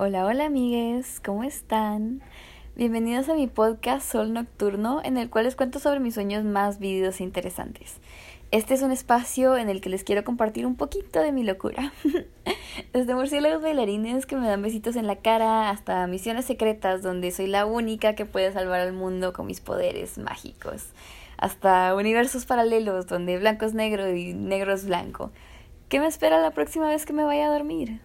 Hola, hola amigues, ¿cómo están? Bienvenidos a mi podcast Sol Nocturno, en el cual les cuento sobre mis sueños más vívidos e interesantes. Este es un espacio en el que les quiero compartir un poquito de mi locura. Desde murciélagos bailarines que me dan besitos en la cara hasta misiones secretas donde soy la única que puede salvar al mundo con mis poderes mágicos. Hasta universos paralelos donde blanco es negro y negro es blanco. ¿Qué me espera la próxima vez que me vaya a dormir?